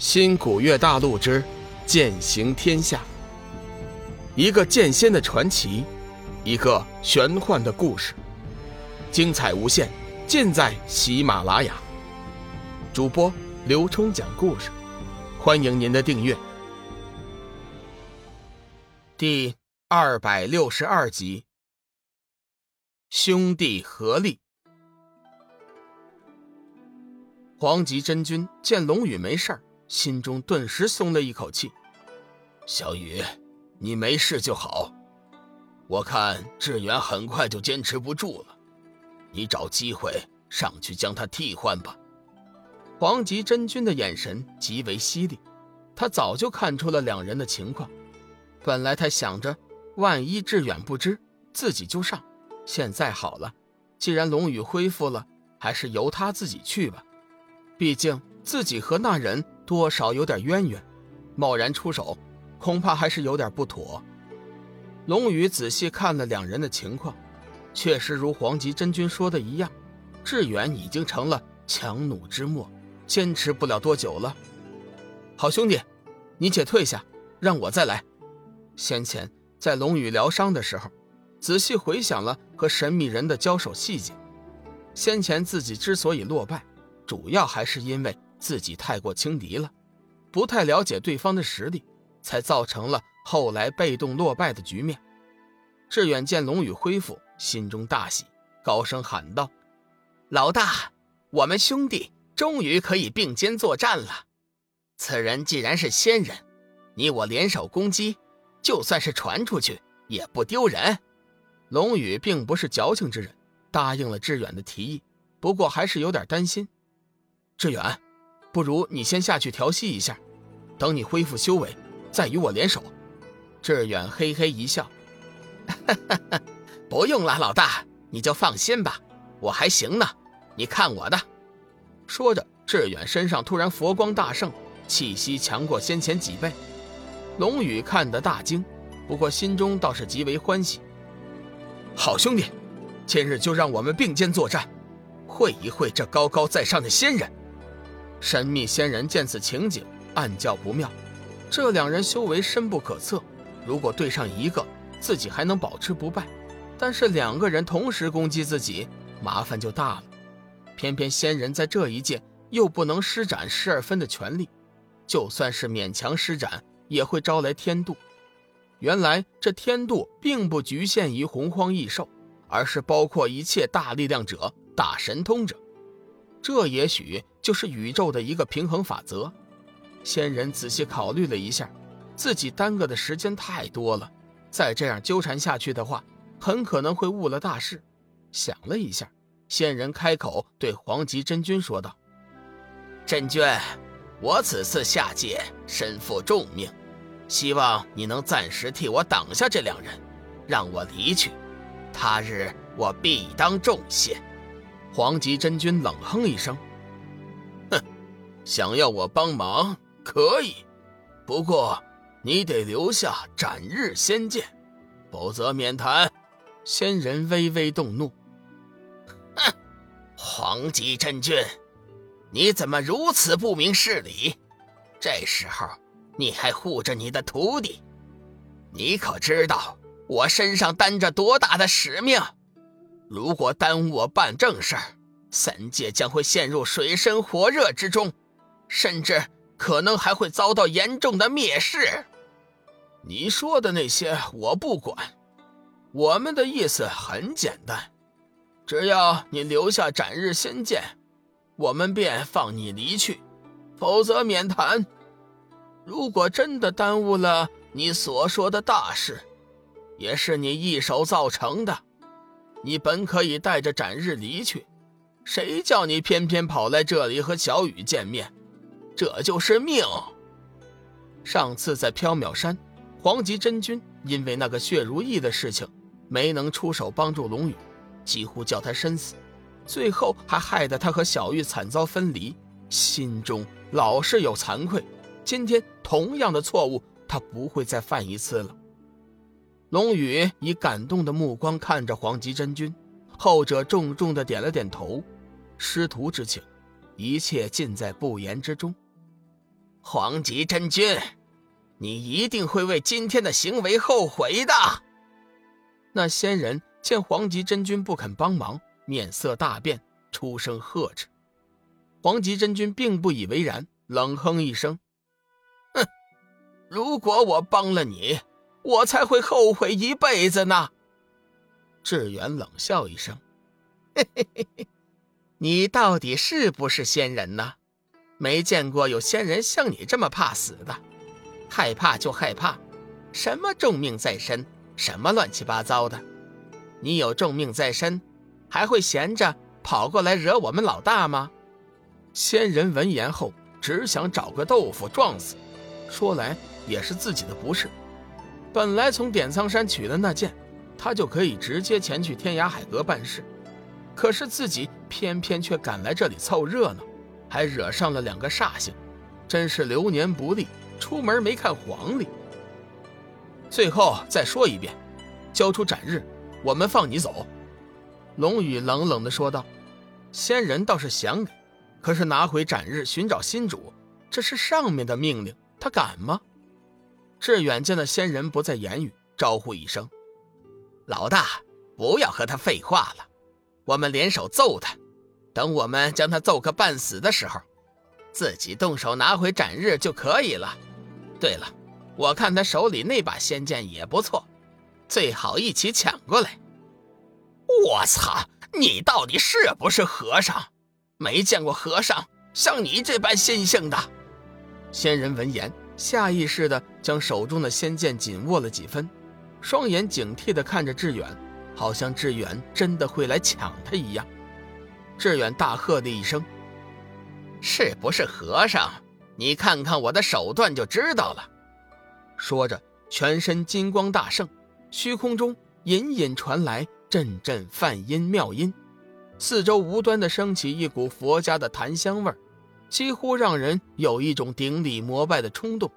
新古月大陆之剑行天下，一个剑仙的传奇，一个玄幻的故事，精彩无限，尽在喜马拉雅。主播刘冲讲故事，欢迎您的订阅。第二百六十二集，兄弟合力。黄极真君见龙宇没事儿。心中顿时松了一口气，小雨，你没事就好。我看志远很快就坚持不住了，你找机会上去将他替换吧。黄极真君的眼神极为犀利，他早就看出了两人的情况。本来他想着，万一志远不知，自己就上。现在好了，既然龙宇恢复了，还是由他自己去吧。毕竟自己和那人。多少有点渊源，贸然出手，恐怕还是有点不妥。龙宇仔细看了两人的情况，确实如黄极真君说的一样，志远已经成了强弩之末，坚持不了多久了。好兄弟，你且退下，让我再来。先前在龙宇疗伤的时候，仔细回想了和神秘人的交手细节。先前自己之所以落败，主要还是因为。自己太过轻敌了，不太了解对方的实力，才造成了后来被动落败的局面。志远见龙宇恢复，心中大喜，高声喊道：“老大，我们兄弟终于可以并肩作战了！此人既然是仙人，你我联手攻击，就算是传出去也不丢人。”龙宇并不是矫情之人，答应了志远的提议，不过还是有点担心。志远。不如你先下去调息一下，等你恢复修为，再与我联手。志远嘿嘿一笑，哈哈，不用了，老大，你就放心吧，我还行呢。你看我的。说着，志远身上突然佛光大盛，气息强过先前几倍。龙宇看得大惊，不过心中倒是极为欢喜。好兄弟，今日就让我们并肩作战，会一会这高高在上的仙人。神秘仙人见此情景，暗叫不妙。这两人修为深不可测，如果对上一个，自己还能保持不败；但是两个人同时攻击自己，麻烦就大了。偏偏仙人在这一界又不能施展十二分的全力，就算是勉强施展，也会招来天妒。原来这天妒并不局限于洪荒异兽，而是包括一切大力量者、大神通者。这也许就是宇宙的一个平衡法则。仙人仔细考虑了一下，自己耽搁的时间太多了，再这样纠缠下去的话，很可能会误了大事。想了一下，仙人开口对黄极真君说道：“真君，我此次下界身负重命，希望你能暂时替我挡下这两人，让我离去。他日我必当重谢。”黄极真君冷哼一声：“，想要我帮忙可以，不过你得留下斩日仙剑，否则免谈。”仙人微微动怒：“ 哼，黄极真君，你怎么如此不明事理？这时候你还护着你的徒弟？你可知道我身上担着多大的使命？”如果耽误我办正事儿，三界将会陷入水深火热之中，甚至可能还会遭到严重的蔑视。你说的那些我不管，我们的意思很简单，只要你留下斩日仙剑，我们便放你离去，否则免谈。如果真的耽误了你所说的大事，也是你一手造成的。你本可以带着斩日离去，谁叫你偏偏跑来这里和小雨见面？这就是命。上次在缥缈山，黄极真君因为那个血如意的事情，没能出手帮助龙宇，几乎叫他身死，最后还害得他和小玉惨遭分离，心中老是有惭愧。今天同样的错误，他不会再犯一次了。龙宇以感动的目光看着黄极真君，后者重重的点了点头。师徒之情，一切尽在不言之中。黄极真君，你一定会为今天的行为后悔的。那仙人见黄极真君不肯帮忙，面色大变，出声呵斥。黄极真君并不以为然，冷哼一声：“哼，如果我帮了你，我才会后悔一辈子呢。”志远冷笑一声：“嘿嘿嘿嘿，你到底是不是仙人呢？没见过有仙人像你这么怕死的，害怕就害怕，什么重命在身，什么乱七八糟的。你有重命在身，还会闲着跑过来惹我们老大吗？”仙人闻言后，只想找个豆腐撞死。说来也是自己的不是，本来从点苍山取的那剑。他就可以直接前去天涯海阁办事，可是自己偏偏却赶来这里凑热闹，还惹上了两个煞星，真是流年不利，出门没看黄历。最后再说一遍，交出斩日，我们放你走。”龙宇冷冷地说道。仙人倒是想给，可是拿回斩日，寻找新主，这是上面的命令，他敢吗？志远见那仙人不再言语，招呼一声。老大，不要和他废话了，我们联手揍他。等我们将他揍个半死的时候，自己动手拿回斩日就可以了。对了，我看他手里那把仙剑也不错，最好一起抢过来。我操，你到底是不是和尚？没见过和尚像你这般心性的。仙人闻言，下意识地将手中的仙剑紧握了几分。双眼警惕地看着志远，好像志远真的会来抢他一样。志远大喝的一声：“是不是和尚？你看看我的手段就知道了。”说着，全身金光大盛，虚空中隐隐传来阵阵梵音妙音，四周无端的升起一股佛家的檀香味儿，几乎让人有一种顶礼膜拜的冲动。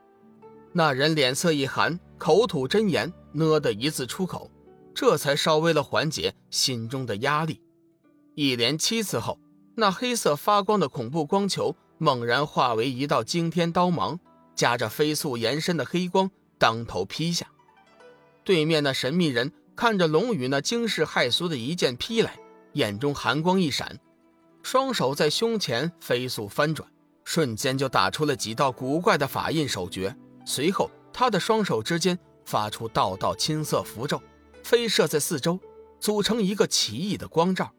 那人脸色一寒，口吐真言。呢的一字出口，这才稍微了缓解心中的压力。一连七次后，那黑色发光的恐怖光球猛然化为一道惊天刀芒，夹着飞速延伸的黑光，当头劈下。对面那神秘人看着龙宇那惊世骇俗的一剑劈来，眼中寒光一闪，双手在胸前飞速翻转，瞬间就打出了几道古怪的法印手诀。随后，他的双手之间。发出道道青色符咒，飞射在四周，组成一个奇异的光罩。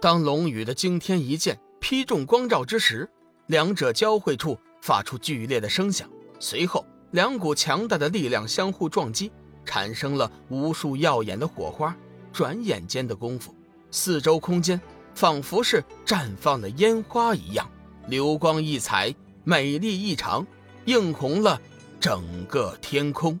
当龙宇的惊天一剑劈中光罩之时，两者交汇处发出剧烈的声响，随后两股强大的力量相互撞击，产生了无数耀眼的火花。转眼间的功夫，四周空间仿佛是绽放了烟花一样，流光溢彩，美丽异常，映红了整个天空。